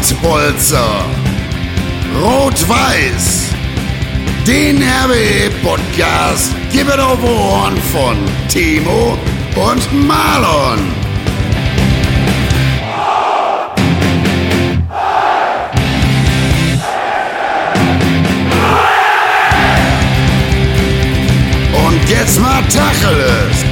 Pottbolzer. Rot-Weiß. Den RWE-Podcast gibt auf Ohren von Timo und Marlon. Und jetzt mal Tacheles.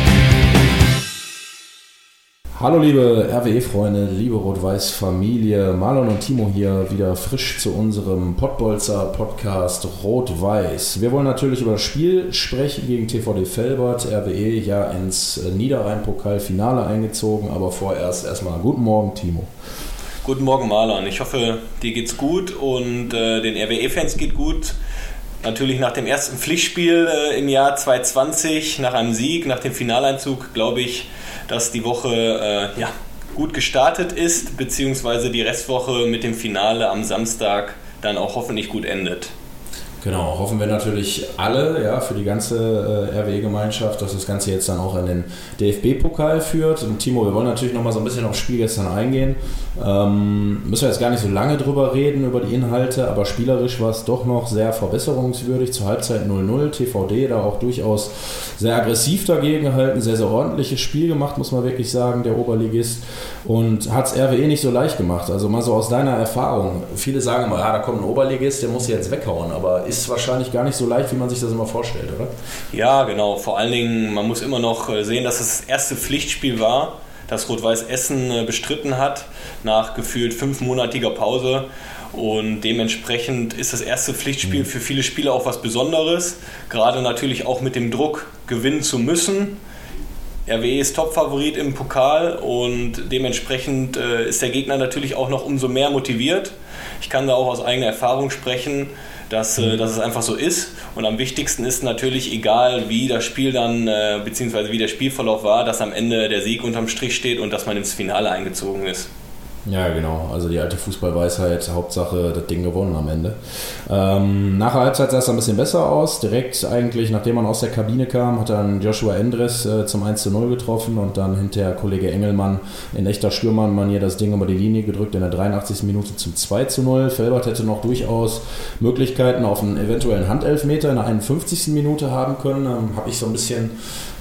Hallo liebe RWE-Freunde, liebe Rot-Weiß-Familie, Marlon und Timo hier wieder frisch zu unserem Pottbolzer Podcast Rot-Weiß. Wir wollen natürlich über das Spiel sprechen gegen TVD Felbert, RWE ja ins Niederrhein-Pokal-Finale eingezogen, aber vorerst erstmal guten Morgen Timo. Guten Morgen Marlon, ich hoffe dir geht's gut und äh, den RWE-Fans geht gut. Natürlich nach dem ersten Pflichtspiel äh, im Jahr 2020, nach einem Sieg, nach dem Finaleinzug, glaube ich, dass die Woche äh, ja, gut gestartet ist, beziehungsweise die Restwoche mit dem Finale am Samstag dann auch hoffentlich gut endet. Genau, hoffen wir natürlich alle, ja, für die ganze äh, RWE-Gemeinschaft, dass das Ganze jetzt dann auch in den DFB-Pokal führt. Und Timo, wir wollen natürlich noch mal so ein bisschen aufs Spiel gestern eingehen. Ähm, müssen wir jetzt gar nicht so lange drüber reden, über die Inhalte, aber spielerisch war es doch noch sehr verbesserungswürdig. Zur Halbzeit 0-0, TVD da auch durchaus sehr aggressiv dagegen gehalten, sehr, sehr ordentliches Spiel gemacht, muss man wirklich sagen, der Oberligist. Und hat es RWE nicht so leicht gemacht. Also mal so aus deiner Erfahrung. Viele sagen immer, ja, da kommt ein Oberligist, der muss jetzt weghauen, aber ist wahrscheinlich gar nicht so leicht, wie man sich das immer vorstellt, oder? Ja, genau. Vor allen Dingen, man muss immer noch äh, sehen, dass es das erste Pflichtspiel war, das Rot-Weiß Essen äh, bestritten hat, nach gefühlt fünfmonatiger Pause. Und dementsprechend ist das erste Pflichtspiel mhm. für viele Spieler auch was Besonderes. Gerade natürlich auch mit dem Druck, gewinnen zu müssen. RWE ist Topfavorit im Pokal und dementsprechend äh, ist der Gegner natürlich auch noch umso mehr motiviert. Ich kann da auch aus eigener Erfahrung sprechen dass, äh, dass es einfach so ist. Und am wichtigsten ist natürlich, egal wie das Spiel dann, äh, beziehungsweise wie der Spielverlauf war, dass am Ende der Sieg unterm Strich steht und dass man ins Finale eingezogen ist. Ja, genau. Also die alte Fußballweisheit, Hauptsache das Ding gewonnen am Ende. Ähm, nach der Halbzeit sah es ein bisschen besser aus. Direkt eigentlich, nachdem man aus der Kabine kam, hat dann Joshua Endres äh, zum 1 zu 0 getroffen und dann hinterher Kollege Engelmann in echter Stürmernmanier das Ding über die Linie gedrückt in der 83. Minute zum 2 zu 0. Felbert hätte noch durchaus Möglichkeiten auf einen eventuellen Handelfmeter in der 51. Minute haben können. Ähm, Habe ich so ein bisschen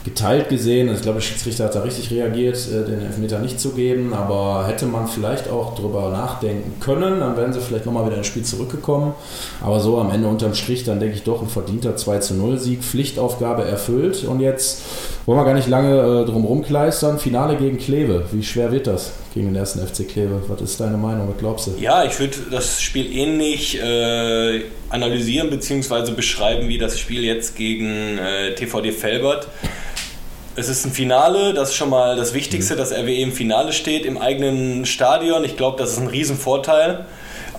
geteilt gesehen. Also ich glaube, der Schiedsrichter hat da richtig reagiert, äh, den Elfmeter nicht zu geben, aber hätte man vielleicht auch darüber nachdenken können, dann wären sie vielleicht nochmal wieder ins Spiel zurückgekommen. Aber so am Ende unterm Strich, dann denke ich doch ein verdienter 2 zu 0 Sieg, Pflichtaufgabe erfüllt und jetzt wollen wir gar nicht lange äh, drum rumkleistern. Finale gegen Kleve. Wie schwer wird das gegen den ersten FC Kleve? Was ist deine Meinung? Was glaubst du? Ja, ich würde das Spiel ähnlich äh, analysieren bzw. beschreiben wie das Spiel jetzt gegen äh, TVD Felbert. Es ist ein Finale, das ist schon mal das Wichtigste, mhm. dass RWE im Finale steht, im eigenen Stadion. Ich glaube, das ist ein Riesenvorteil.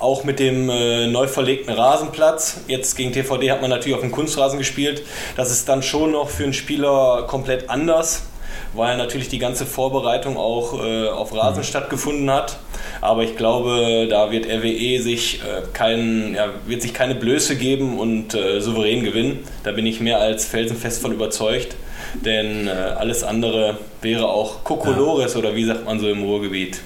Auch mit dem äh, neu verlegten Rasenplatz. Jetzt gegen TVD hat man natürlich auf dem Kunstrasen gespielt. Das ist dann schon noch für einen Spieler komplett anders, weil natürlich die ganze Vorbereitung auch äh, auf Rasen mhm. stattgefunden hat. Aber ich glaube, da wird RWE sich, äh, kein, ja, wird sich keine Blöße geben und äh, souverän gewinnen. Da bin ich mehr als felsenfest von überzeugt denn äh, alles andere wäre auch Kokolores ja. oder wie sagt man so im Ruhrgebiet.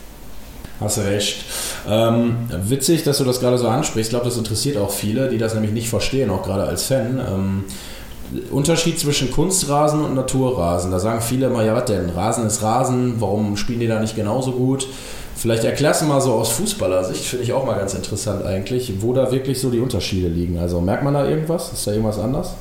Hast du recht. Ähm, witzig, dass du das gerade so ansprichst. Ich glaube, das interessiert auch viele, die das nämlich nicht verstehen, auch gerade als Fan. Ähm, Unterschied zwischen Kunstrasen und Naturrasen. Da sagen viele immer, ja, was denn? Rasen ist Rasen, warum spielen die da nicht genauso gut? Vielleicht erklärst du mal so aus Fußballersicht, finde ich auch mal ganz interessant eigentlich, wo da wirklich so die Unterschiede liegen. Also merkt man da irgendwas? Ist da irgendwas anders?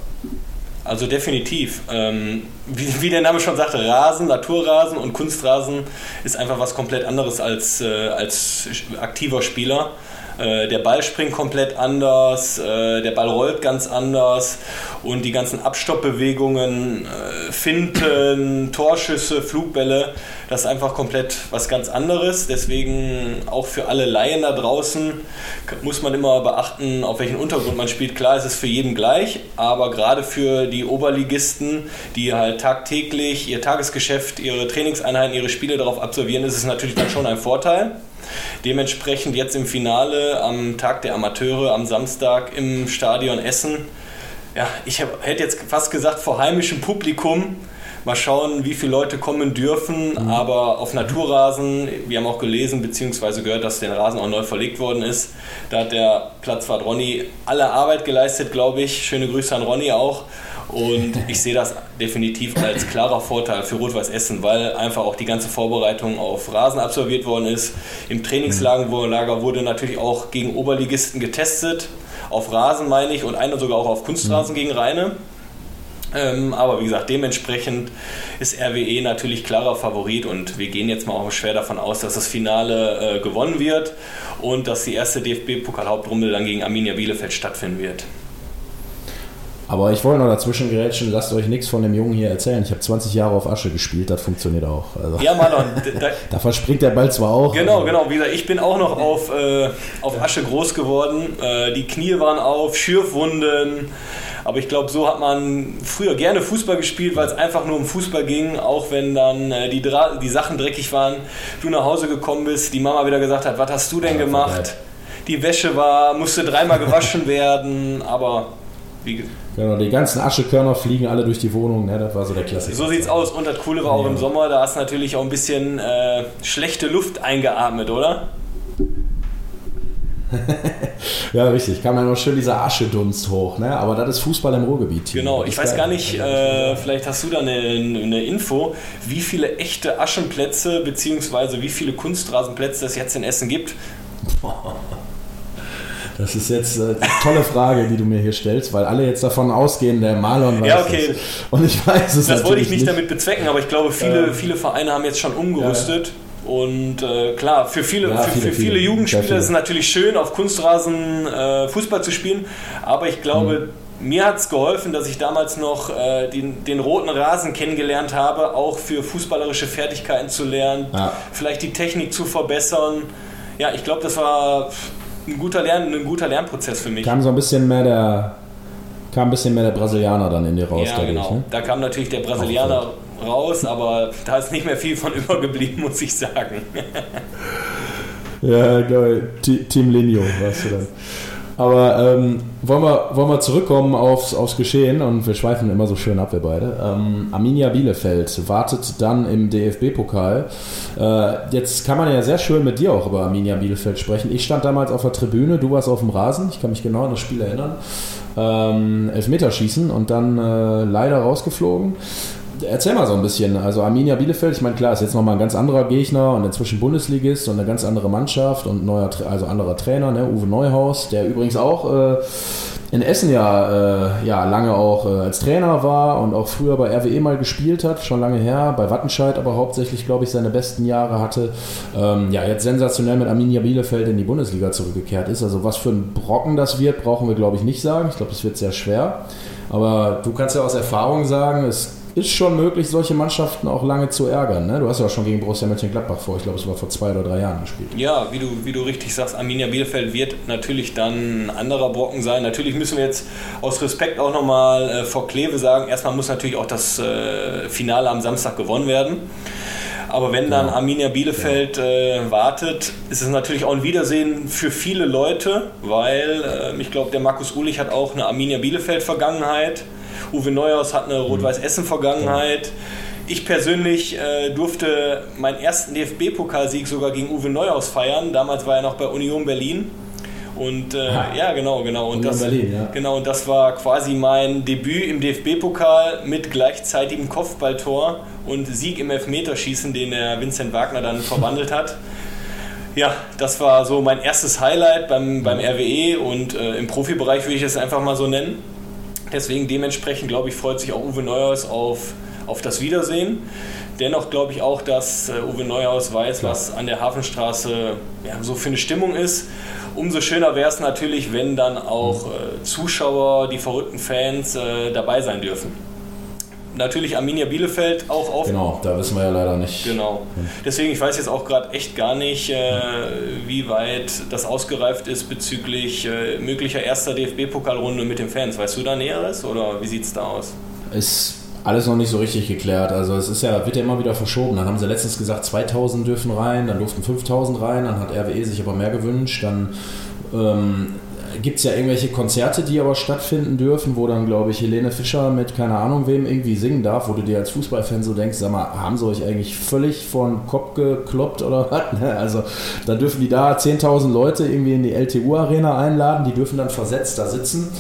Also definitiv. Ähm, wie, wie, der Name schon sagte, Rasen, Naturrasen und Kunstrasen ist einfach was komplett anderes als, äh, als aktiver Spieler. Äh, der Ball springt komplett anders, äh, der Ball rollt ganz anders und die ganzen Abstoppbewegungen, äh, Finten, Torschüsse, Flugbälle, das ist einfach komplett was ganz anderes. Deswegen auch für alle Laien da draußen muss man immer beachten, auf welchen Untergrund man spielt. Klar, ist es für jeden gleich, aber gerade für die Oberligisten, die halt tagtäglich ihr Tagesgeschäft, ihre Trainingseinheiten, ihre Spiele darauf absolvieren, ist es natürlich dann schon ein Vorteil. Dementsprechend jetzt im Finale am Tag der Amateure am Samstag im Stadion Essen. Ja, ich hab, hätte jetzt fast gesagt vor heimischem Publikum Mal schauen, wie viele Leute kommen dürfen, mhm. aber auf Naturrasen, wir haben auch gelesen bzw. gehört, dass der Rasen auch neu verlegt worden ist. Da hat der Platzwart Ronny alle Arbeit geleistet, glaube ich. Schöne Grüße an Ronny auch. Und ich sehe das definitiv als klarer Vorteil für Rot-Weiß Essen, weil einfach auch die ganze Vorbereitung auf Rasen absolviert worden ist. Im Trainingslager wurde natürlich auch gegen Oberligisten getestet. Auf Rasen meine ich und einer sogar auch auf Kunstrasen mhm. gegen Rheine. Ähm, aber wie gesagt, dementsprechend ist RWE natürlich klarer Favorit und wir gehen jetzt mal auch schwer davon aus, dass das Finale äh, gewonnen wird und dass die erste DFB-Pokal-Hauptrunde dann gegen Arminia Bielefeld stattfinden wird. Aber ich wollte noch dazwischen gerätschen, lasst euch nichts von dem Jungen hier erzählen. Ich habe 20 Jahre auf Asche gespielt, das funktioniert auch. Also, ja, Marlon. Da, da, verspringt der Ball zwar auch. Genau, genau. Wie gesagt, ich bin auch noch auf, äh, auf Asche groß geworden. Äh, die Knie waren auf, Schürfwunden. Aber ich glaube, so hat man früher gerne Fußball gespielt, weil es einfach nur um Fußball ging. Auch wenn dann äh, die, die Sachen dreckig waren, du nach Hause gekommen bist, die Mama wieder gesagt hat, was hast du denn ja, gemacht? Die Wäsche war, musste dreimal gewaschen werden, aber wie Genau, die ganzen Aschekörner fliegen alle durch die Wohnung, ne? das war so der Klassiker. So sieht's aus. Und das Coole war auch im Sommer, da hast du natürlich auch ein bisschen äh, schlechte Luft eingeatmet, oder? ja, richtig. Kam dann auch schön dieser Aschedunst hoch, ne? Aber das ist Fußball im Ruhrgebiet. Genau, ich weiß gar nicht, äh, vielleicht hast du da eine, eine, Info, wie viele echte Aschenplätze bzw. wie viele Kunstrasenplätze es jetzt in Essen gibt. Das ist jetzt äh, eine tolle Frage, die du mir hier stellst, weil alle jetzt davon ausgehen, der Marlon weiß Ja, okay. Das. Und ich weiß es Das wollte ich nicht, nicht, damit bezwecken, aber ich glaube, viele, ähm, viele Vereine haben jetzt schon umgerüstet. Ja. Und äh, klar, für viele, ja, für, viele, für viele, viele Jugendspieler viele. ist es natürlich schön, auf Kunstrasen äh, Fußball zu spielen. Aber ich glaube, mhm. mir hat es geholfen, dass ich damals noch äh, den, den, roten Rasen kennengelernt habe, auch für fußballerische Fertigkeiten zu lernen, ja. vielleicht die Technik zu verbessern. Ja, ich glaube, das war ein guter, Lern, ein guter Lernprozess für mich. Kam so ein bisschen mehr der, kam ein bisschen mehr der Brasilianer dann in dir raus. Ja, genau. Ich, ne? Da kam natürlich der Brasilianer raus, aber da ist nicht mehr viel von übergeblieben, muss ich sagen. ja, geil. Team Linio warst du dann. Aber ähm, wollen, wir, wollen wir zurückkommen aufs, aufs Geschehen und wir schweifen immer so schön ab, wir beide. Ähm, Arminia Bielefeld wartet dann im DFB-Pokal. Äh, jetzt kann man ja sehr schön mit dir auch über Arminia Bielefeld sprechen. Ich stand damals auf der Tribüne, du warst auf dem Rasen, ich kann mich genau an das Spiel erinnern. Ähm, Elfmeterschießen und dann äh, leider rausgeflogen. Erzähl mal so ein bisschen. Also Arminia Bielefeld, ich meine, klar, ist jetzt nochmal ein ganz anderer Gegner und inzwischen Bundesligist und eine ganz andere Mannschaft und neuer, also anderer Trainer, ne? Uwe Neuhaus, der übrigens auch äh, in Essen ja, äh, ja lange auch äh, als Trainer war und auch früher bei RWE mal gespielt hat, schon lange her, bei Wattenscheid aber hauptsächlich, glaube ich, seine besten Jahre hatte. Ähm, ja, jetzt sensationell mit Arminia Bielefeld in die Bundesliga zurückgekehrt ist. Also was für ein Brocken das wird, brauchen wir, glaube ich, nicht sagen. Ich glaube, das wird sehr schwer. Aber du kannst ja aus Erfahrung sagen, es ist schon möglich, solche Mannschaften auch lange zu ärgern. Ne? Du hast ja auch schon gegen Borussia Mönchengladbach vor, ich glaube, es war vor zwei oder drei Jahren gespielt. Ja, wie du, wie du richtig sagst, Arminia Bielefeld wird natürlich dann ein anderer Brocken sein. Natürlich müssen wir jetzt aus Respekt auch nochmal äh, vor Kleve sagen, erstmal muss natürlich auch das äh, Finale am Samstag gewonnen werden. Aber wenn dann ja. Arminia Bielefeld ja. äh, wartet, ist es natürlich auch ein Wiedersehen für viele Leute, weil äh, ich glaube, der Markus Ulich hat auch eine Arminia Bielefeld-Vergangenheit. Uwe Neuhaus hat eine Rot-Weiß-Essen-Vergangenheit. Ich persönlich äh, durfte meinen ersten DFB-Pokalsieg sogar gegen Uwe Neuhaus feiern. Damals war er noch bei Union Berlin. Und äh, ja, genau, genau. Und das, Berlin, ja. genau. Und das war quasi mein Debüt im DFB-Pokal mit gleichzeitigem Kopfballtor und Sieg im Elfmeterschießen, den der Vincent Wagner dann verwandelt hat. Ja, das war so mein erstes Highlight beim, beim RWE und äh, im Profibereich würde ich es einfach mal so nennen. Deswegen dementsprechend, glaube ich, freut sich auch Uwe Neuhaus auf, auf das Wiedersehen. Dennoch glaube ich auch, dass äh, Uwe Neuhaus weiß, was an der Hafenstraße ja, so für eine Stimmung ist. Umso schöner wäre es natürlich, wenn dann auch äh, Zuschauer, die verrückten Fans äh, dabei sein dürfen natürlich Arminia Bielefeld auch auf. Genau, da wissen wir ja leider nicht. Genau. Deswegen, ich weiß jetzt auch gerade echt gar nicht, äh, wie weit das ausgereift ist bezüglich äh, möglicher erster DFB-Pokalrunde mit den Fans. Weißt du da Näheres oder wie sieht es da aus? Ist alles noch nicht so richtig geklärt. Also es ist ja, wird ja immer wieder verschoben. Dann haben sie letztens gesagt, 2000 dürfen rein, dann durften 5000 rein, dann hat RWE sich aber mehr gewünscht. Dann ähm, gibt es ja irgendwelche Konzerte, die aber stattfinden dürfen, wo dann, glaube ich, Helene Fischer mit keine Ahnung wem irgendwie singen darf, wo du dir als Fußballfan so denkst, sag mal, haben sie euch eigentlich völlig von Kopf gekloppt oder was? Also dann dürfen die da 10.000 Leute irgendwie in die LTU-Arena einladen, die dürfen dann versetzt da sitzen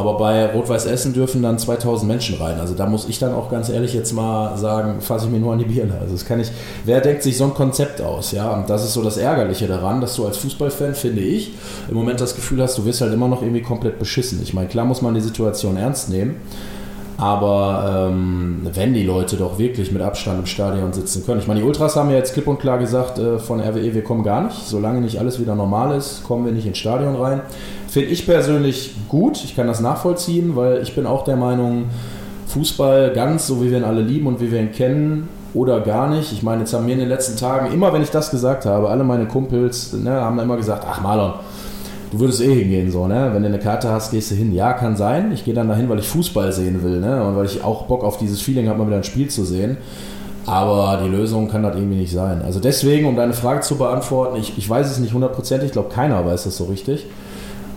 aber bei Rot-Weiß Essen dürfen dann 2000 Menschen rein. Also da muss ich dann auch ganz ehrlich jetzt mal sagen, fasse ich mir nur an die Birne. Also das kann ich, wer denkt sich so ein Konzept aus? Ja, und das ist so das Ärgerliche daran, dass du als Fußballfan, finde ich, im Moment das Gefühl hast, du wirst halt immer noch irgendwie komplett beschissen. Ich meine, klar muss man die Situation ernst nehmen. Aber ähm, wenn die Leute doch wirklich mit Abstand im Stadion sitzen können. Ich meine, die Ultras haben ja jetzt klipp und klar gesagt äh, von RWE, wir kommen gar nicht. Solange nicht alles wieder normal ist, kommen wir nicht ins Stadion rein. Finde ich persönlich gut. Ich kann das nachvollziehen, weil ich bin auch der Meinung, Fußball ganz so, wie wir ihn alle lieben und wie wir ihn kennen, oder gar nicht. Ich meine, jetzt haben wir in den letzten Tagen, immer wenn ich das gesagt habe, alle meine Kumpels ne, haben immer gesagt, ach Marlon, du würdest eh hingehen, so, ne? Wenn du eine Karte hast, gehst du hin. Ja, kann sein. Ich gehe dann dahin, weil ich Fußball sehen will, ne? Und weil ich auch Bock auf dieses Feeling habe, mal wieder ein Spiel zu sehen. Aber die Lösung kann das irgendwie nicht sein. Also deswegen, um deine Frage zu beantworten, ich, ich weiß es nicht hundertprozentig, ich glaube, keiner weiß das so richtig.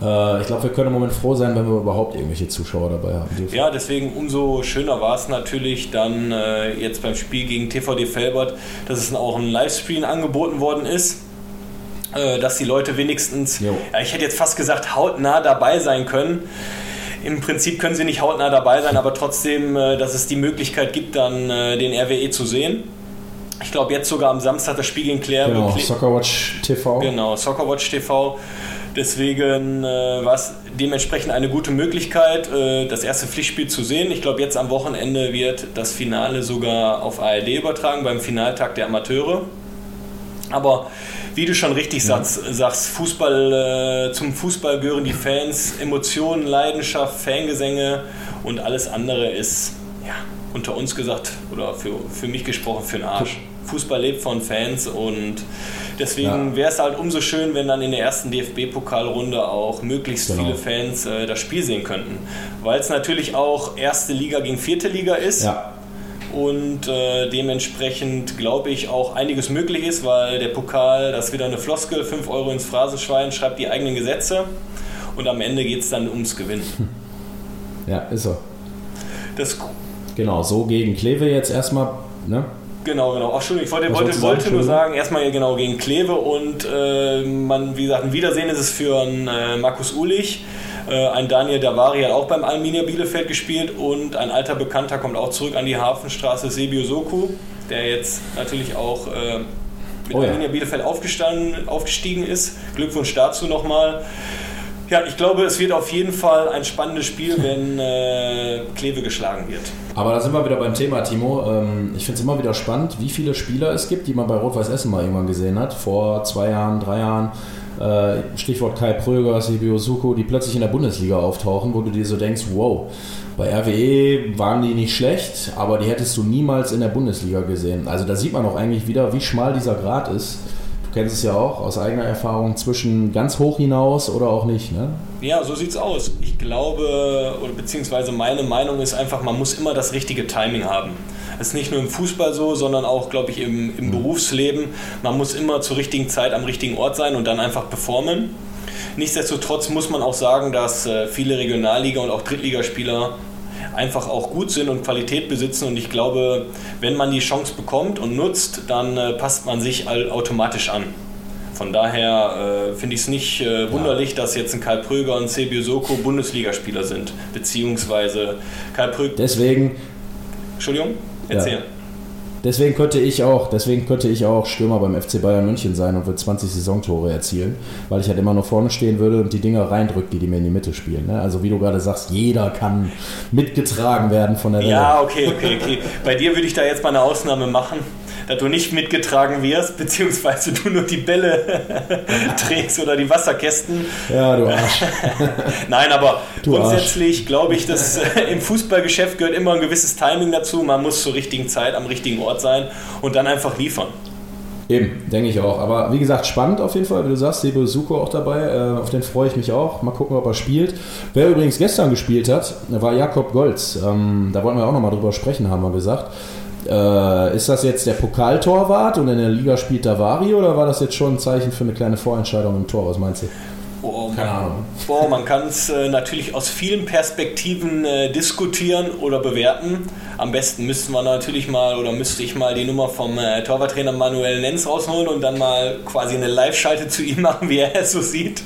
Äh, ich glaube, wir können im Moment froh sein, wenn wir überhaupt irgendwelche Zuschauer dabei haben. Ja, deswegen umso schöner war es natürlich dann äh, jetzt beim Spiel gegen TVD Felbert, dass es auch ein Livestream angeboten worden ist dass die Leute wenigstens, ja, ich hätte jetzt fast gesagt, hautnah dabei sein können. Im Prinzip können sie nicht hautnah dabei sein, aber trotzdem, äh, dass es die Möglichkeit gibt, dann äh, den RWE zu sehen. Ich glaube, jetzt sogar am Samstag das Spiel gegen Claire. Genau, Cle Soccerwatch TV. Genau, Soccerwatch TV. Deswegen äh, war es dementsprechend eine gute Möglichkeit, äh, das erste Pflichtspiel zu sehen. Ich glaube, jetzt am Wochenende wird das Finale sogar auf ARD übertragen, beim Finaltag der Amateure. Aber wie du schon richtig sagst, sagst, Fußball, äh, zum Fußball gehören die Fans, Emotionen, Leidenschaft, Fangesänge und alles andere ist, ja, unter uns gesagt oder für, für mich gesprochen, für den Arsch. Fußball lebt von Fans und deswegen ja. wäre es halt umso schön, wenn dann in der ersten DFB-Pokalrunde auch möglichst genau. viele Fans äh, das Spiel sehen könnten. Weil es natürlich auch erste Liga gegen vierte Liga ist. Ja und äh, dementsprechend glaube ich auch einiges möglich ist, weil der Pokal, das ist wieder eine Floskel, 5 Euro ins Phrasenschwein, schreibt die eigenen Gesetze und am Ende geht es dann ums Gewinnen. Ja, ist so. Das genau, so gegen Kleve jetzt erstmal, ne? Genau, genau. Ach, Entschuldigung, ich wollte, wollte, wollte nur sagen, erstmal genau gegen Kleve und äh, man, wie gesagt, ein Wiedersehen ist es für einen, äh, Markus Ulich äh, ein Daniel Davari hat auch beim Arminia Bielefeld gespielt und ein alter Bekannter kommt auch zurück an die Hafenstraße, Sebio Soku, der jetzt natürlich auch äh, mit oh ja. Arminia Bielefeld aufgestiegen ist. Glückwunsch dazu nochmal. Ja, ich glaube, es wird auf jeden Fall ein spannendes Spiel, wenn äh, Kleve geschlagen wird. Aber da sind wir wieder beim Thema, Timo. Ähm, ich finde es immer wieder spannend, wie viele Spieler es gibt, die man bei Rot-Weiß Essen mal irgendwann gesehen hat, vor zwei Jahren, drei Jahren äh, Stichwort Kai Pröger, Sibio Suko, die plötzlich in der Bundesliga auftauchen, wo du dir so denkst, wow, bei RWE waren die nicht schlecht, aber die hättest du niemals in der Bundesliga gesehen. Also da sieht man auch eigentlich wieder, wie schmal dieser Grad ist. Du kennst es ja auch aus eigener Erfahrung zwischen ganz hoch hinaus oder auch nicht, ne? Ja, so sieht's aus. Ich glaube, oder beziehungsweise meine Meinung ist einfach, man muss immer das richtige Timing haben. Das ist nicht nur im Fußball so, sondern auch, glaube ich, im, im mhm. Berufsleben. Man muss immer zur richtigen Zeit am richtigen Ort sein und dann einfach performen. Nichtsdestotrotz muss man auch sagen, dass äh, viele Regionalliga- und auch Drittligaspieler einfach auch gut sind und Qualität besitzen. Und ich glaube, wenn man die Chance bekommt und nutzt, dann äh, passt man sich automatisch an. Von daher äh, finde ich es nicht äh, wunderlich, ja. dass jetzt ein Karl Pröger und Sebio Soko Bundesligaspieler sind, beziehungsweise Karl Pröger. Deswegen. Entschuldigung? Erzähl. Ja. Deswegen könnte ich auch, deswegen könnte ich auch Stürmer beim FC Bayern München sein und würde 20 Saisontore erzielen, weil ich halt immer nur vorne stehen würde und die Dinger reindrückt, die die mir in die Mitte spielen. Ne? Also wie du gerade sagst, jeder kann mitgetragen werden von der Welle. Ja, okay, okay, okay. Bei dir würde ich da jetzt mal eine Ausnahme machen dass du nicht mitgetragen wirst, beziehungsweise du nur die Bälle trägst oder die Wasserkästen. Ja, du Arsch. Nein, aber grundsätzlich glaube ich, dass äh, im Fußballgeschäft gehört immer ein gewisses Timing dazu. Man muss zur richtigen Zeit am richtigen Ort sein und dann einfach liefern. Eben, denke ich auch. Aber wie gesagt, spannend auf jeden Fall, wie du sagst, Sebo Suko auch dabei. Äh, auf den freue ich mich auch. Mal gucken, ob er spielt. Wer übrigens gestern gespielt hat, war Jakob Golz. Ähm, da wollten wir auch nochmal drüber sprechen, haben wir gesagt. Äh, ist das jetzt der Pokaltorwart und in der Liga spielt Davari oder war das jetzt schon ein Zeichen für eine kleine Vorentscheidung im Tor? Was meinst du? Boah, Keine Ahnung. Boah, man kann es äh, natürlich aus vielen Perspektiven äh, diskutieren oder bewerten. Am besten müssten wir natürlich mal oder müsste ich mal die Nummer vom äh, Torwarttrainer Manuel Nenz rausholen und dann mal quasi eine Live-Schalte zu ihm machen, wie er es so sieht.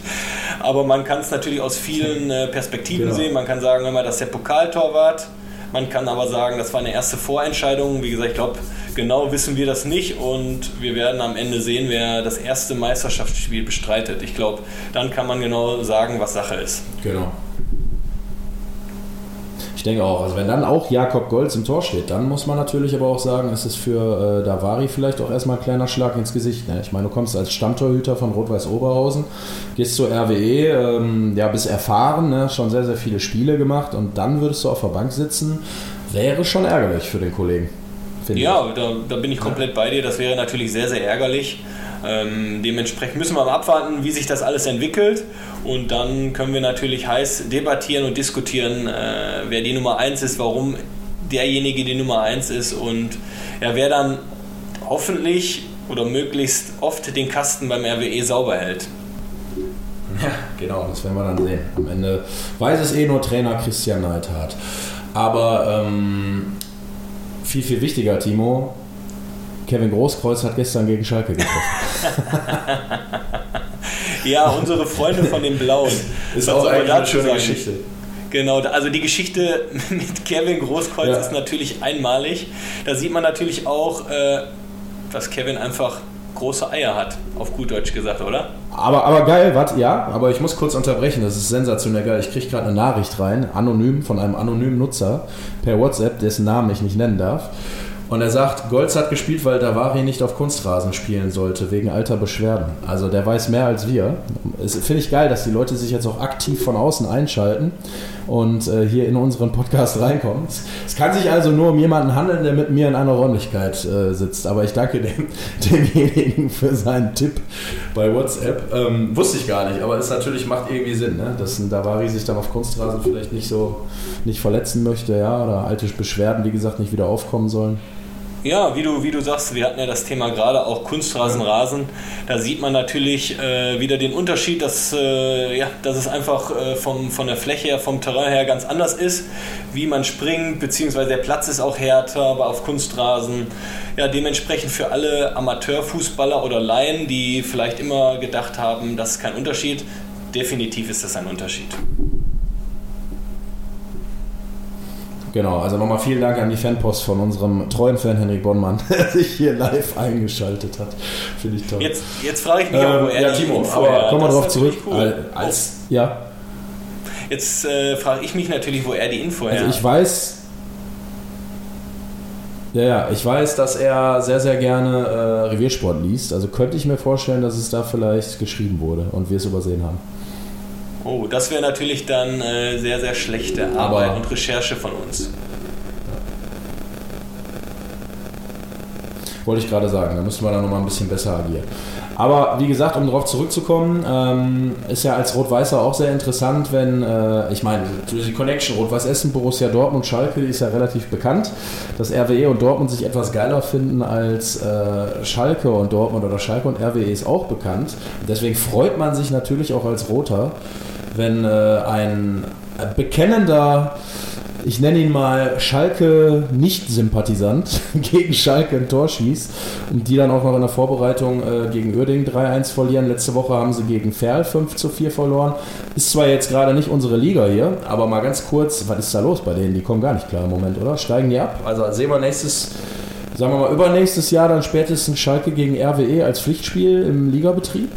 Aber man kann es natürlich aus vielen äh, Perspektiven Genau. sehen. Man kann sagen, immer, das ist der Pokaltorwart. Man kann aber sagen, das war eine erste Vorentscheidung. Wie gesagt, ich glaube, genau wissen wir das nicht und wir werden am Ende sehen, wer das erste Meisterschaftsspiel bestreitet. Ich glaube, dann kann man genau sagen, was Sache ist. Genau. Ich denke auch, also wenn dann auch Jakob Golz im Tor steht, dann muss man natürlich aber auch sagen, es ist für äh, Davari vielleicht auch erstmal ein kleiner Schlag ins Gesicht. Ne? Ich meine, du kommst als Stammtorhüter von Rot-Weiß Oberhausen, gehst zur RWE, ähm, ja, bist erfahren, ne? schon sehr, sehr viele Spiele gemacht und dann würdest du auf der Bank sitzen. Wäre schon ärgerlich für den Kollegen. Finde Ja, da, da bin ich komplett bei dir. Das wäre natürlich sehr, sehr ärgerlich. Ähm, dementsprechend müssen wir mal abwarten, wie sich das alles entwickelt. Und dann können wir natürlich heiß debattieren und diskutieren, äh, wer die Nummer 1 ist, warum derjenige die Nummer 1 ist und ja, wer dann hoffentlich oder möglichst oft den Kasten beim RWE sauber hält. ich. Ja, genau, das werden wir dann sehen. Am Ende weiß es eh nur Trainer Christian Neidhardt. Aber ähm, viel, viel wichtiger, Timo, Kevin Großkreuz hat gestern gegen Schalke getroffen. Ja, unsere Freunde von den Blauen. Was soll man dazu sagen? Genau, also die Geschichte mit Kevin Großkreuz Ja. ist natürlich einmalig. Da sieht man natürlich auch, äh, dass Kevin einfach große Eier hat, auf gut Deutsch gesagt, oder? Aber, aber geil, warte, ja, aber ich muss kurz unterbrechen, das ist sensationell geil. Ich kriege gerade eine Nachricht rein, anonym, von einem anonymen Nutzer per WhatsApp, dessen Namen ich nicht nennen darf. Und er sagt, Golz hat gespielt, weil Davari nicht auf Kunstrasen spielen sollte, wegen alter Beschwerden. Also der weiß mehr als wir. Es Finde ich geil, dass die Leute sich jetzt auch aktiv von außen einschalten und äh, hier in unseren Podcast reinkommen. Es- Es kann sich also nur um jemanden handeln, der mit mir in einer Räumlichkeit äh, sitzt. Aber ich danke dem, demjenigen für seinen Tipp bei WhatsApp. Ähm, wusste ich gar nicht, aber es natürlich macht irgendwie Sinn, ne? dass ein Davari sich dann auf Kunstrasen vielleicht nicht so nicht verletzen möchte, ja, oder alte Beschwerden, wie gesagt, nicht wieder aufkommen sollen. Ja, wie du, wie du sagst, wir hatten ja das Thema gerade auch Kunstrasen, Rasen. Da sieht man natürlich äh, wieder den Unterschied, dass, äh, ja, dass es einfach äh, vom, von der Fläche her, vom Terrain her ganz anders ist, wie man springt, beziehungsweise der Platz ist auch härter, aber auf Kunstrasen. Ja, dementsprechend für alle Amateurfußballer oder Laien, die vielleicht immer gedacht haben, das ist kein Unterschied, definitiv ist das ein Unterschied. Genau, also nochmal vielen Dank an die Fanpost von unserem treuen Fan Henrik Bonnmann, der sich hier live eingeschaltet hat. Finde ich toll. Jetzt, jetzt frage ich mich auch, wo ähm, er ja, die Timo, Info aber kommen wir drauf zurück. cool. Als, ja, Jetzt äh, frage ich mich natürlich, wo er die Info her Also ich weiß, ja, ja, ich weiß, dass er sehr, sehr gerne äh, Reviersport liest. Also könnte ich mir vorstellen, dass es da vielleicht geschrieben wurde und wir es übersehen haben. Oh, das wäre natürlich dann äh, sehr, sehr schlechte Arbeit und Recherche von uns. Wollte ich gerade sagen, da müssten wir dann nochmal ein bisschen besser agieren. Aber wie gesagt, um darauf zurückzukommen, ähm, ist ja als Rot-Weißer auch sehr interessant, wenn, äh, ich meine, die Connection Rot-Weiß Essen, Borussia Dortmund, Schalke, die ist ja relativ bekannt, dass RWE und Dortmund sich etwas geiler finden als äh, Schalke und Dortmund oder Schalke und RWE ist auch bekannt. Deswegen freut man sich natürlich auch als Roter, wenn äh, ein bekennender ich nenne ihn mal Schalke-Nicht-Sympathisant gegen Schalke ein Tor schießt und die dann auch noch in der Vorbereitung äh, gegen Uerdingen 3-1 verlieren. Letzte Woche haben sie gegen Ferl 5 zu 4 verloren. Ist zwar jetzt gerade nicht unsere Liga hier, aber mal ganz kurz, was ist da los bei denen? Die kommen gar nicht klar im Moment, oder? Steigen die ab? Also sehen wir nächstes, sagen wir mal übernächstes Jahr dann spätestens Schalke gegen RWE als Pflichtspiel im Ligabetrieb?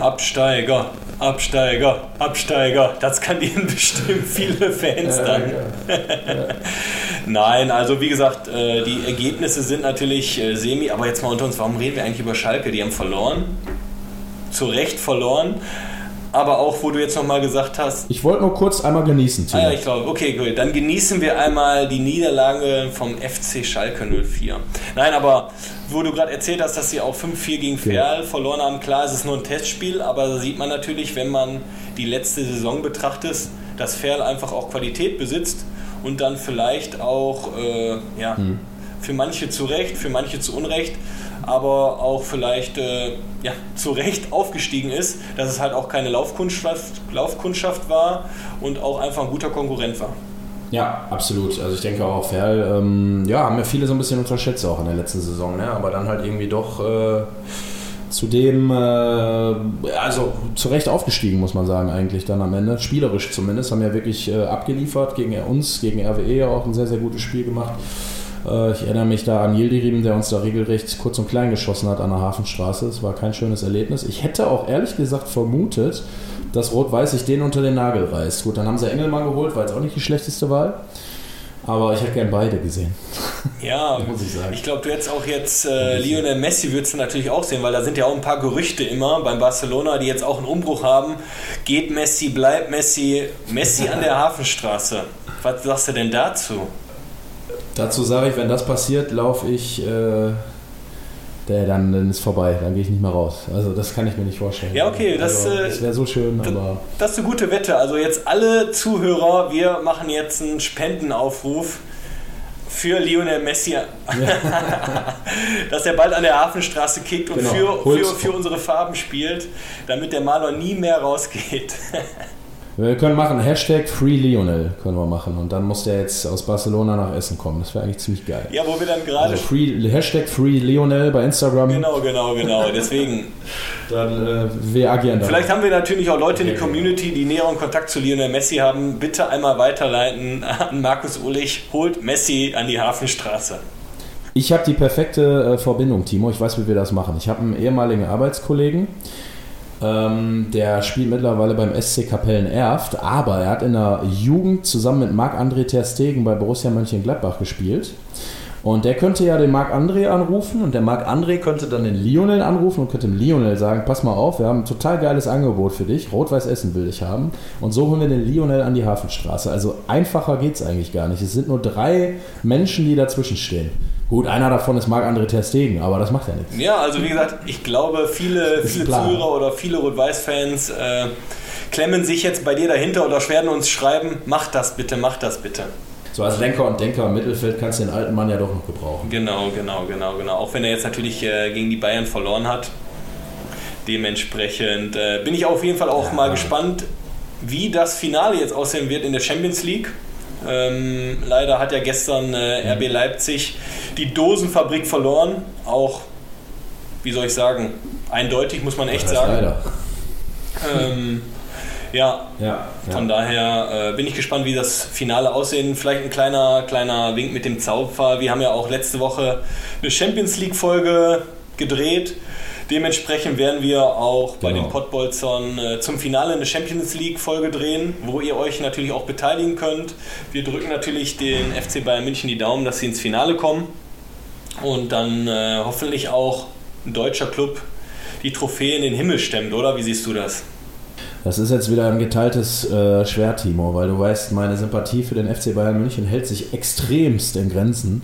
Absteiger, Absteiger, Absteiger. Das kann ihnen bestimmt viele Fans dann. Nein, also wie gesagt, äh, die Ergebnisse sind natürlich äh, semi, aber jetzt mal unter uns, warum reden wir eigentlich über Schalke? Die haben verloren, zu Recht verloren, aber auch, wo du jetzt nochmal gesagt hast, Ich wollte nur kurz einmal genießen, Ah Timo. ja, ich glaube, okay, gut. Dann genießen wir einmal die Niederlage vom FC Schalke 04. Nein, aber wo du gerade erzählt hast, dass sie auch 5-4 gegen Ferl verloren haben, klar, es ist nur ein Testspiel, aber da sieht man natürlich, wenn man die letzte Saison betrachtet, dass Ferl einfach auch Qualität besitzt und dann vielleicht auch, äh, ja, für manche zu Recht, für manche zu Unrecht, aber auch vielleicht äh, ja, zu Recht aufgestiegen ist, dass es halt auch keine Laufkundschaft, Laufkundschaft war und auch einfach ein guter Konkurrent war. Ja, absolut. Also ich denke auch, Ferl, ähm, ja, haben ja viele so ein bisschen unterschätzt auch in der letzten Saison, ne? aber dann halt irgendwie doch äh, zudem, äh, also zu Recht aufgestiegen, muss man sagen, eigentlich dann am Ende. Spielerisch zumindest, haben ja wirklich äh, abgeliefert gegen uns, gegen RWE auch ein sehr, sehr gutes Spiel gemacht. Äh, ich erinnere mich da an Yildirim, der uns da regelrecht kurz und klein geschossen hat an der Hafenstraße. Es war kein schönes Erlebnis. Ich hätte auch ehrlich gesagt vermutet, dass Rot-Weiß sich den unter den Nagel reißt. Gut, dann haben sie Engelmann geholt, war jetzt auch nicht die schlechteste Wahl. Aber ich hätte gern beide gesehen. Ja, muss ich sagen. Ich glaube, du hättest auch jetzt äh, Lionel Messi würdest du natürlich auch sehen, weil da sind ja auch ein paar Gerüchte immer beim Barcelona, die jetzt auch einen Umbruch haben. Geht Messi, bleibt Messi, Messi an der Hafenstraße. Was sagst du denn dazu? Dazu sage ich, wenn das passiert, laufe ich äh, der, dann, dann ist vorbei, dann gehe ich nicht mehr raus. Also das kann ich mir nicht vorstellen. Ja, okay, das, also, das wäre so schön, das, aber. Das ist eine gute Wette. Also jetzt alle Zuhörer, wir machen jetzt einen Spendenaufruf für Lionel Messi, ja. dass er bald an der Hafenstraße kickt und genau. für, für, für unsere Farben spielt, damit der Maler nie mehr rausgeht. Wir können machen Hashtag Free Lionel können wir machen und dann muss der jetzt aus Barcelona nach Essen kommen. Das wäre eigentlich ziemlich geil. Ja, wo wir dann gerade also free, Hashtag Free Lionel bei Instagram. Genau, genau, genau. Deswegen. dann äh, wir agieren da. Vielleicht haben wir natürlich auch Leute in der Community, die näheren Kontakt zu Lionel Messi haben. Bitte einmal weiterleiten an Markus Ullich. Holt Messi an die Hafenstraße. Ich habe die perfekte äh, Verbindung, Timo. Ich weiß, wie wir das machen. Ich habe einen ehemaligen Arbeitskollegen ähm, der spielt mittlerweile beim SC Kapellen Erft, aber er hat in der Jugend zusammen mit Marc-André Ter Stegen bei Borussia Mönchengladbach gespielt. Und der könnte ja den Marc-André anrufen und der Marc-André könnte dann den Lionel anrufen und könnte dem Lionel sagen, pass mal auf, wir haben ein total geiles Angebot für dich, Rot-Weiß Essen will ich haben. Und so holen wir den Lionel an die Hafenstraße. Also einfacher geht es eigentlich gar nicht. Es sind nur drei Menschen, die dazwischen stehen. Gut, einer davon ist Marc-André Ter Stegen, aber das macht ja nichts. Ja, also wie gesagt, ich glaube, viele, viele Zuhörer oder viele Rot-Weiß-Fans äh, klemmen sich jetzt bei dir dahinter oder werden uns schreiben, mach das bitte, mach das bitte. So als Lenker und Denker im Mittelfeld kannst du den alten Mann ja doch noch gebrauchen. Genau, genau, genau, genau. Auch wenn er jetzt natürlich äh, gegen die Bayern verloren hat. Dementsprechend äh, bin ich auf jeden Fall auch ja. mal gespannt, wie das Finale jetzt aussehen wird in der Champions League. Ähm, leider hat ja gestern äh, RB Leipzig die Dosenfabrik verloren. Auch, wie soll ich sagen, eindeutig muss man echt sagen. Leider. Ähm, ja, ja, von ja. daher äh, bin ich gespannt, wie das Finale aussehen. Vielleicht ein kleiner, kleiner Wink mit dem Zauber. Wir haben ja auch letzte Woche eine Champions League-Folge gedreht. Dementsprechend werden wir auch bei genau. den Pottbolzern äh, zum Finale eine Champions League Folge drehen, wo ihr euch natürlich auch beteiligen könnt. Wir drücken natürlich den FC Bayern München die Daumen, dass sie ins Finale kommen und dann äh, hoffentlich auch ein deutscher Club die Trophäe in den Himmel stemmt, oder? Wie siehst du das? Das ist jetzt wieder ein geteiltes äh, Schwert, Timo, weil du weißt, meine Sympathie für den FC Bayern München hält sich extremst in Grenzen.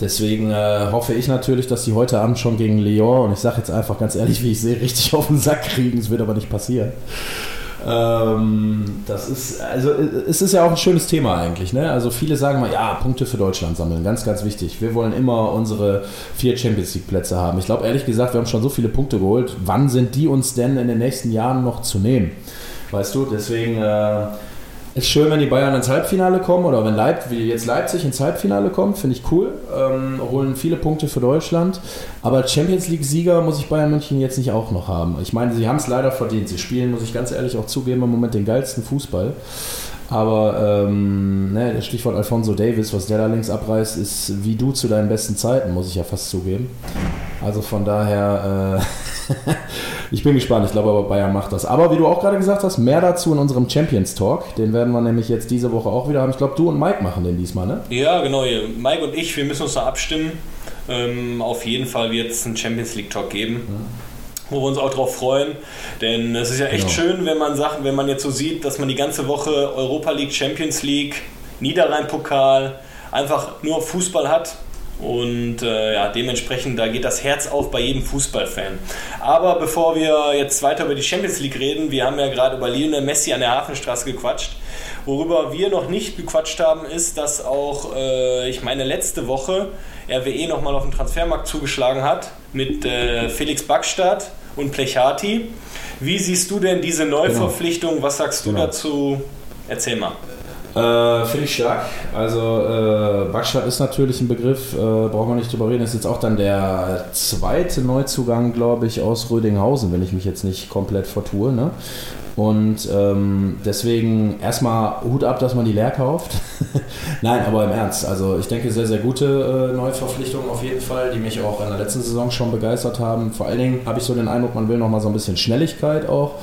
Deswegen äh, hoffe ich natürlich, dass die heute Abend schon gegen Lyon, und ich sage jetzt einfach ganz ehrlich, wie ich sehe, richtig auf den Sack kriegen. Es wird aber nicht passieren. Ähm, das ist, also es ist ja auch ein schönes Thema eigentlich. Ne? Also viele sagen mal, ja, Punkte für Deutschland sammeln, ganz, ganz wichtig. Wir wollen immer unsere vier Champions League Plätze haben. Ich glaube ehrlich gesagt, wir haben schon so viele Punkte geholt. Wann sind die uns denn in den nächsten Jahren noch zu nehmen? Weißt du, deswegen äh, ist schön, wenn die Bayern ins Halbfinale kommen oder wenn Leip wie jetzt Leipzig ins Halbfinale kommt, finde ich cool. Ähm, holen viele Punkte für Deutschland. Aber Champions League-Sieger muss ich Bayern München jetzt nicht auch noch haben. Ich meine, sie haben es leider verdient. Sie spielen, muss ich ganz ehrlich auch zugeben, im Moment den geilsten Fußball. Aber ähm, ne, Stichwort Alfonso Davis, was der da links abreißt, ist wie du zu deinen besten Zeiten, muss ich ja fast zugeben. Also von daher, äh, ich bin gespannt. Ich glaube aber Bayern macht das. Aber wie du auch gerade gesagt hast, mehr dazu in unserem Champions Talk. Den werden wir nämlich jetzt diese Woche auch wieder haben. Ich glaube, du und Mike machen den diesmal, ne? Ja, genau. Mike und ich, wir müssen uns da abstimmen. Ähm, auf jeden Fall wird es einen Champions League Talk geben. Mhm wo wir uns auch drauf freuen. Denn es ist ja echt genau. schön, wenn man Sachen, wenn man jetzt so sieht, dass man die ganze Woche Europa League, Champions League, Niederrhein-Pokal, einfach nur Fußball hat. Und äh, ja, dementsprechend, da geht das Herz auf bei jedem Fußballfan. Aber bevor wir jetzt weiter über die Champions League reden, wir haben ja gerade über Lionel Messi an der Hafenstraße gequatscht. Worüber wir noch nicht gequatscht haben, ist, dass auch, äh, ich meine, letzte Woche RWE nochmal auf den Transfermarkt zugeschlagen hat mit äh, Felix Backstadt und Plechati. Wie siehst du denn diese Neuverpflichtung? Genau. Was sagst du genau. dazu? Erzähl mal. Äh, Finde ich stark. Also äh, Backstadt ist natürlich ein Begriff, äh, brauchen wir nicht drüber reden. Ist jetzt auch dann der zweite Neuzugang, glaube ich, aus Rödinghausen, wenn ich mich jetzt nicht komplett vertue. Ne? Und ähm, deswegen erstmal Hut ab, dass man die leer kauft. Nein, aber im Ernst. Also ich denke, sehr, sehr gute äh, Neuverpflichtungen auf jeden Fall, die mich auch in der letzten Saison schon begeistert haben. Vor allen Dingen habe ich so den Eindruck, man will nochmal so ein bisschen Schnelligkeit auch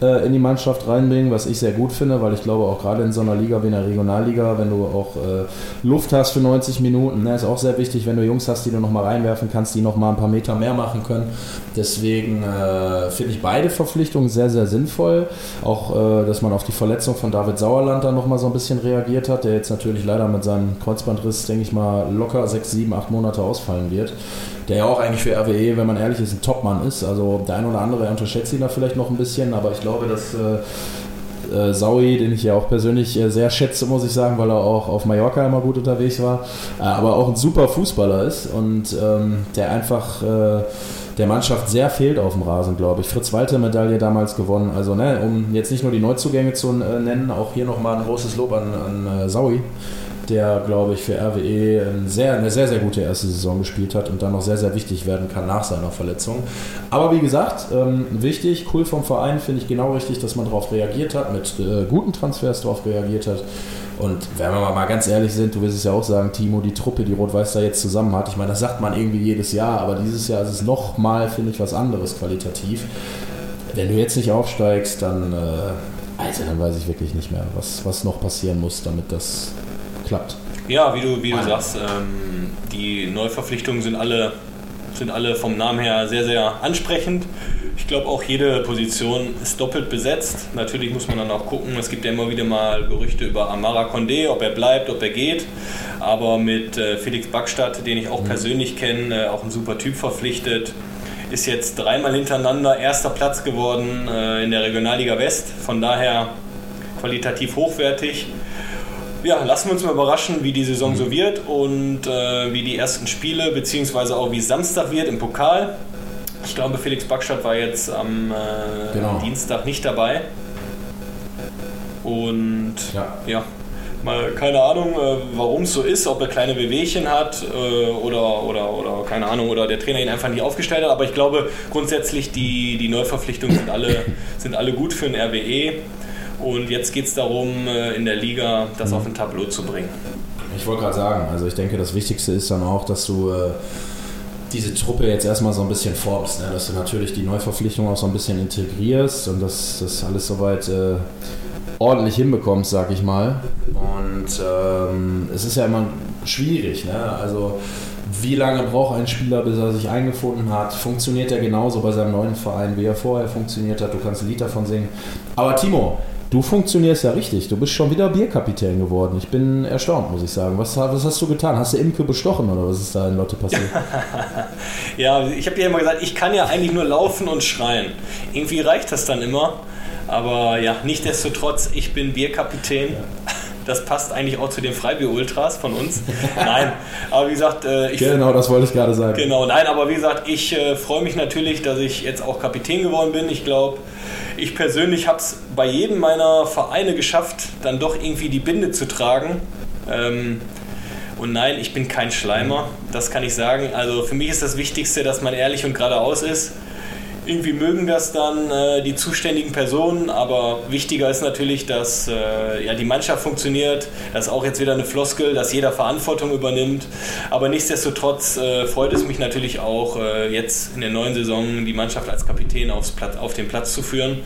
äh, in die Mannschaft reinbringen, was ich sehr gut finde, weil ich glaube, auch gerade in so einer Liga wie in der Regionalliga, wenn du auch äh, Luft hast für 90 Minuten, ne, ist auch sehr wichtig, wenn du Jungs hast, die du nochmal reinwerfen kannst, die nochmal ein paar Meter mehr machen können. Deswegen äh, finde ich beide Verpflichtungen sehr, sehr sinnvoll. Auch, äh, dass man auf die Verletzung von David Sauerland dann nochmal so ein bisschen reagiert hat, der jetzt natürlich leider mit seinem Kreuzbandriss, denke ich mal, locker sechs, sieben, acht Monate ausfallen wird. Der ja auch eigentlich für RWE, wenn man ehrlich ist, ein Topmann ist. Also der ein oder andere unterschätzt ihn da vielleicht noch ein bisschen, aber ich glaube, dass äh, äh, Saui, den ich ja auch persönlich äh, sehr schätze, muss ich sagen, weil er auch auf Mallorca immer gut unterwegs war, äh, aber auch ein super Fußballer ist und ähm, der einfach äh, der Mannschaft sehr fehlt auf dem Rasen, glaube ich. Fritz Walter Medaille damals gewonnen. Also, ne, um jetzt nicht nur die Neuzugänge zu äh, nennen, auch hier nochmal ein großes Lob an, an äh, Saui, der, glaube ich, für RWE ein sehr, eine sehr, sehr gute erste Saison gespielt hat und dann noch sehr, sehr wichtig werden kann nach seiner Verletzung. Aber wie gesagt, ähm, wichtig, cool vom Verein, finde ich genau richtig, dass man darauf reagiert hat, mit äh, guten Transfers darauf reagiert hat. Und wenn wir mal ganz ehrlich sind, du wirst es ja auch sagen, Timo, die Truppe, die Rot-Weiß da jetzt zusammen hat, ich meine, das sagt man irgendwie jedes Jahr, aber dieses Jahr ist es nochmal, finde ich, was anderes qualitativ. Wenn du jetzt nicht aufsteigst, dann, äh, also dann weiß ich wirklich nicht mehr, was, was noch passieren muss, damit das klappt. Ja, wie du, wie du sagst, ähm, die Neuverpflichtungen sind alle, sind alle vom Namen her sehr, sehr ansprechend. Ich glaube auch jede Position ist doppelt besetzt. Natürlich muss man dann auch gucken, es gibt ja immer wieder mal Gerüchte über Amara Condé, ob er bleibt, ob er geht. Aber mit äh, Felix Backstadt, den ich auch mhm. persönlich kenne, äh, auch ein super Typ verpflichtet, ist jetzt dreimal hintereinander erster Platz geworden äh, in der Regionalliga West. Von daher qualitativ hochwertig. Ja, lassen wir uns mal überraschen, wie die Saison mhm. so wird und äh, wie die ersten Spiele, beziehungsweise auch wie Samstag wird im Pokal. Ich glaube, Felix Backstadt war jetzt am äh, genau. Dienstag nicht dabei. Und ja, ja mal keine Ahnung, äh, warum es so ist, ob er kleine Wehwehchen hat äh, oder, oder, oder keine Ahnung, oder der Trainer ihn einfach nicht aufgestellt hat. Aber ich glaube grundsätzlich, die, die Neuverpflichtungen sind alle, sind alle gut für den RWE. Und jetzt geht es darum, äh, in der Liga das auf ein Tableau zu bringen. Ich wollte gerade sagen, also ich denke, das Wichtigste ist dann auch, dass du äh, diese Truppe jetzt erstmal so ein bisschen formst, ne? dass du natürlich die Neuverpflichtung auch so ein bisschen integrierst und dass das alles soweit äh, ordentlich hinbekommst, sag ich mal. Und ähm, es ist ja immer schwierig, ne? also wie lange braucht ein Spieler, bis er sich eingefunden hat? Funktioniert er genauso bei seinem neuen Verein, wie er vorher funktioniert hat? Du kannst ein Lied davon singen. Aber Timo, Du funktionierst ja richtig. Du bist schon wieder Bierkapitän geworden. Ich bin erstaunt, muss ich sagen. Was, was hast du getan? Hast du Imke bestochen oder was ist da in Lotte passiert? ja, ich habe dir immer gesagt, ich kann ja eigentlich nur laufen und schreien. Irgendwie reicht das dann immer. Aber ja, nichtsdestotrotz, ich bin Bierkapitän. Ja. Das passt eigentlich auch zu den Freibier-Ultras von uns. Nein, aber wie gesagt, äh, ich. Genau, das wollte ich gerade sagen. Genau, nein, aber wie gesagt, ich äh, freue mich natürlich, dass ich jetzt auch Kapitän geworden bin. Ich glaube, ich persönlich habe es bei jedem meiner Vereine geschafft, dann doch irgendwie die Binde zu tragen. Ähm, und nein, ich bin kein Schleimer, das kann ich sagen. Also für mich ist das Wichtigste, dass man ehrlich und geradeaus ist irgendwie mögen das dann äh, die zuständigen Personen, aber wichtiger ist natürlich, dass äh, ja, die Mannschaft funktioniert. Das ist auch jetzt wieder eine Floskel, dass jeder Verantwortung übernimmt. Aber nichtsdestotrotz äh, freut es mich natürlich auch, äh, jetzt in der neuen Saison die Mannschaft als Kapitän aufs Platz, auf den Platz zu führen.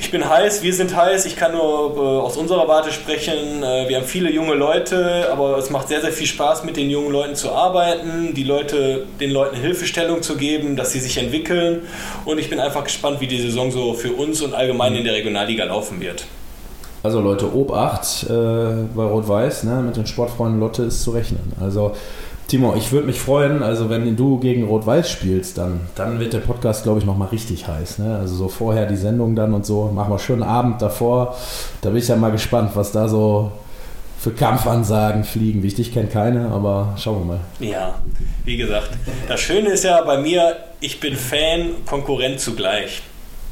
Ich bin heiß, wir sind heiß. Ich kann nur äh, aus unserer Warte sprechen. Äh, wir haben viele junge Leute, aber es macht sehr, sehr viel Spaß, mit den jungen Leuten zu arbeiten, die Leute, den Leuten Hilfestellung zu geben, dass sie sich entwickeln. Und ich bin einfach gespannt, wie die Saison so für uns und allgemein in der Regionalliga laufen wird. Also Leute, Obacht äh, bei Rot-Weiß, ne, mit den Sportfreunden Lotte ist zu rechnen. Also Timo, ich würde mich freuen, also wenn du gegen Rot-Weiß spielst, dann, dann wird der Podcast, glaube ich, nochmal richtig heiß. Ne? Also so vorher die Sendung dann und so. Machen wir schönen Abend davor. Da bin ich ja mal gespannt, was da so für Kampfansagen fliegen. Wichtig, kenne keine, aber schauen wir mal. Ja, wie gesagt, das Schöne ist ja bei mir, ich bin Fan, Konkurrent zugleich.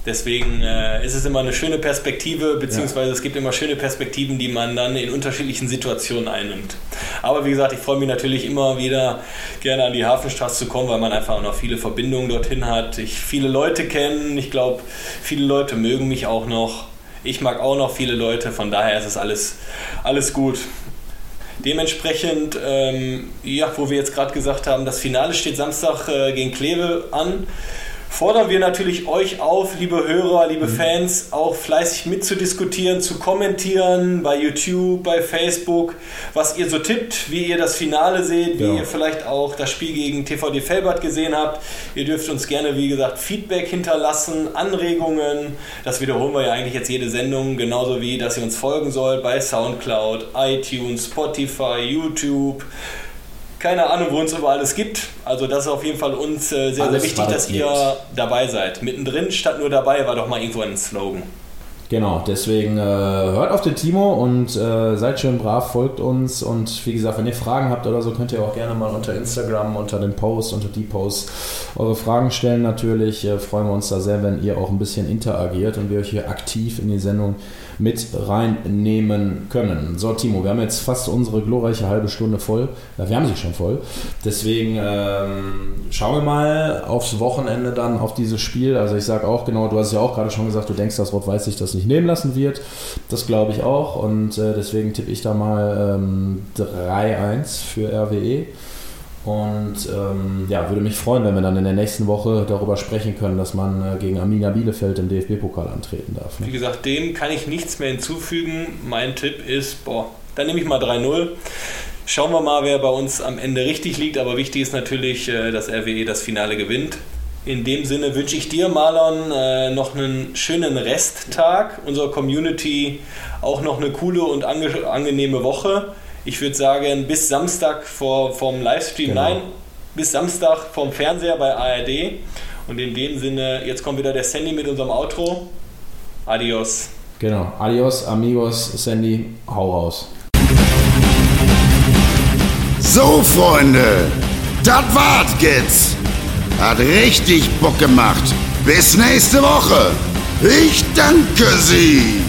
Deswegen äh, ist es immer eine schöne Perspektive, beziehungsweise ja. es gibt immer schöne Perspektiven, die man dann in unterschiedlichen Situationen einnimmt. Aber wie gesagt, ich freue mich natürlich immer wieder gerne an die Hafenstraße zu kommen, weil man einfach auch noch viele Verbindungen dorthin hat. Ich viele Leute kennen, ich glaube, viele Leute mögen mich auch noch. Ich mag auch noch viele Leute, von daher ist es alles, alles gut. Dementsprechend, ähm, ja, wo wir jetzt gerade gesagt haben, das Finale steht Samstag äh, gegen Kleve an fordern wir natürlich euch auf, liebe Hörer, liebe mhm. Fans, auch fleißig mitzudiskutieren, zu kommentieren bei YouTube, bei Facebook, was ihr so tippt, wie ihr das Finale seht, wie ja. ihr vielleicht auch das Spiel gegen TVD Felbert gesehen habt. Ihr dürft uns gerne, wie gesagt, Feedback hinterlassen, Anregungen. Das wiederholen wir ja eigentlich jetzt jede Sendung, genauso wie, dass ihr uns folgen sollt bei Soundcloud, iTunes, Spotify, YouTube keine Ahnung, wo uns überall es gibt. Also das ist auf jeden Fall uns äh, sehr, Alles, sehr wichtig, dass ihr dabei seid. Mittendrin statt nur dabei war doch mal irgendwo ein Slogan. Genau, deswegen äh, hört auf den Timo und äh, seid schön brav, folgt uns und wie gesagt, wenn ihr Fragen habt oder so, könnt ihr auch gerne mal unter Instagram, unter den Posts, unter die Posts eure Fragen stellen. Natürlich äh, freuen wir uns da sehr, wenn ihr auch ein bisschen interagiert und wir euch hier aktiv in die Sendung mit reinnehmen können. So, Timo, wir haben jetzt fast unsere glorreiche halbe Stunde voll. Wir haben sie schon voll. Deswegen ähm, schauen wir mal aufs Wochenende dann auf dieses Spiel. Also ich sage auch genau, du hast ja auch gerade schon gesagt, du denkst, dass Rot-Weiß sich das nicht nehmen lassen wird. Das glaube ich auch und äh, deswegen tippe ich da mal ähm, 3-1 für RWE. Und ähm, ja, würde mich freuen, wenn wir dann in der nächsten Woche darüber sprechen können, dass man äh, gegen Arminia Bielefeld im DFB-Pokal antreten darf. Ne? Wie gesagt, dem kann ich nichts mehr hinzufügen. Mein Tipp ist, boah, dann nehme ich mal 3-0. Schauen wir mal, wer bei uns am Ende richtig liegt. Aber wichtig ist natürlich, äh, dass RWE das Finale gewinnt. In dem Sinne wünsche ich dir, Marlon, äh, noch einen schönen Resttag, unserer Community auch noch eine coole und angenehme Woche ich würde sagen, bis Samstag vor, vom Livestream, genau. nein, bis Samstag vom Fernseher bei ARD. Und in dem Sinne, jetzt kommt wieder der Sandy mit unserem Outro. Adios. Genau, adios, amigos, Sandy, hau raus. So, Freunde, das war's jetzt. Hat richtig Bock gemacht. Bis nächste Woche. Ich danke Sie.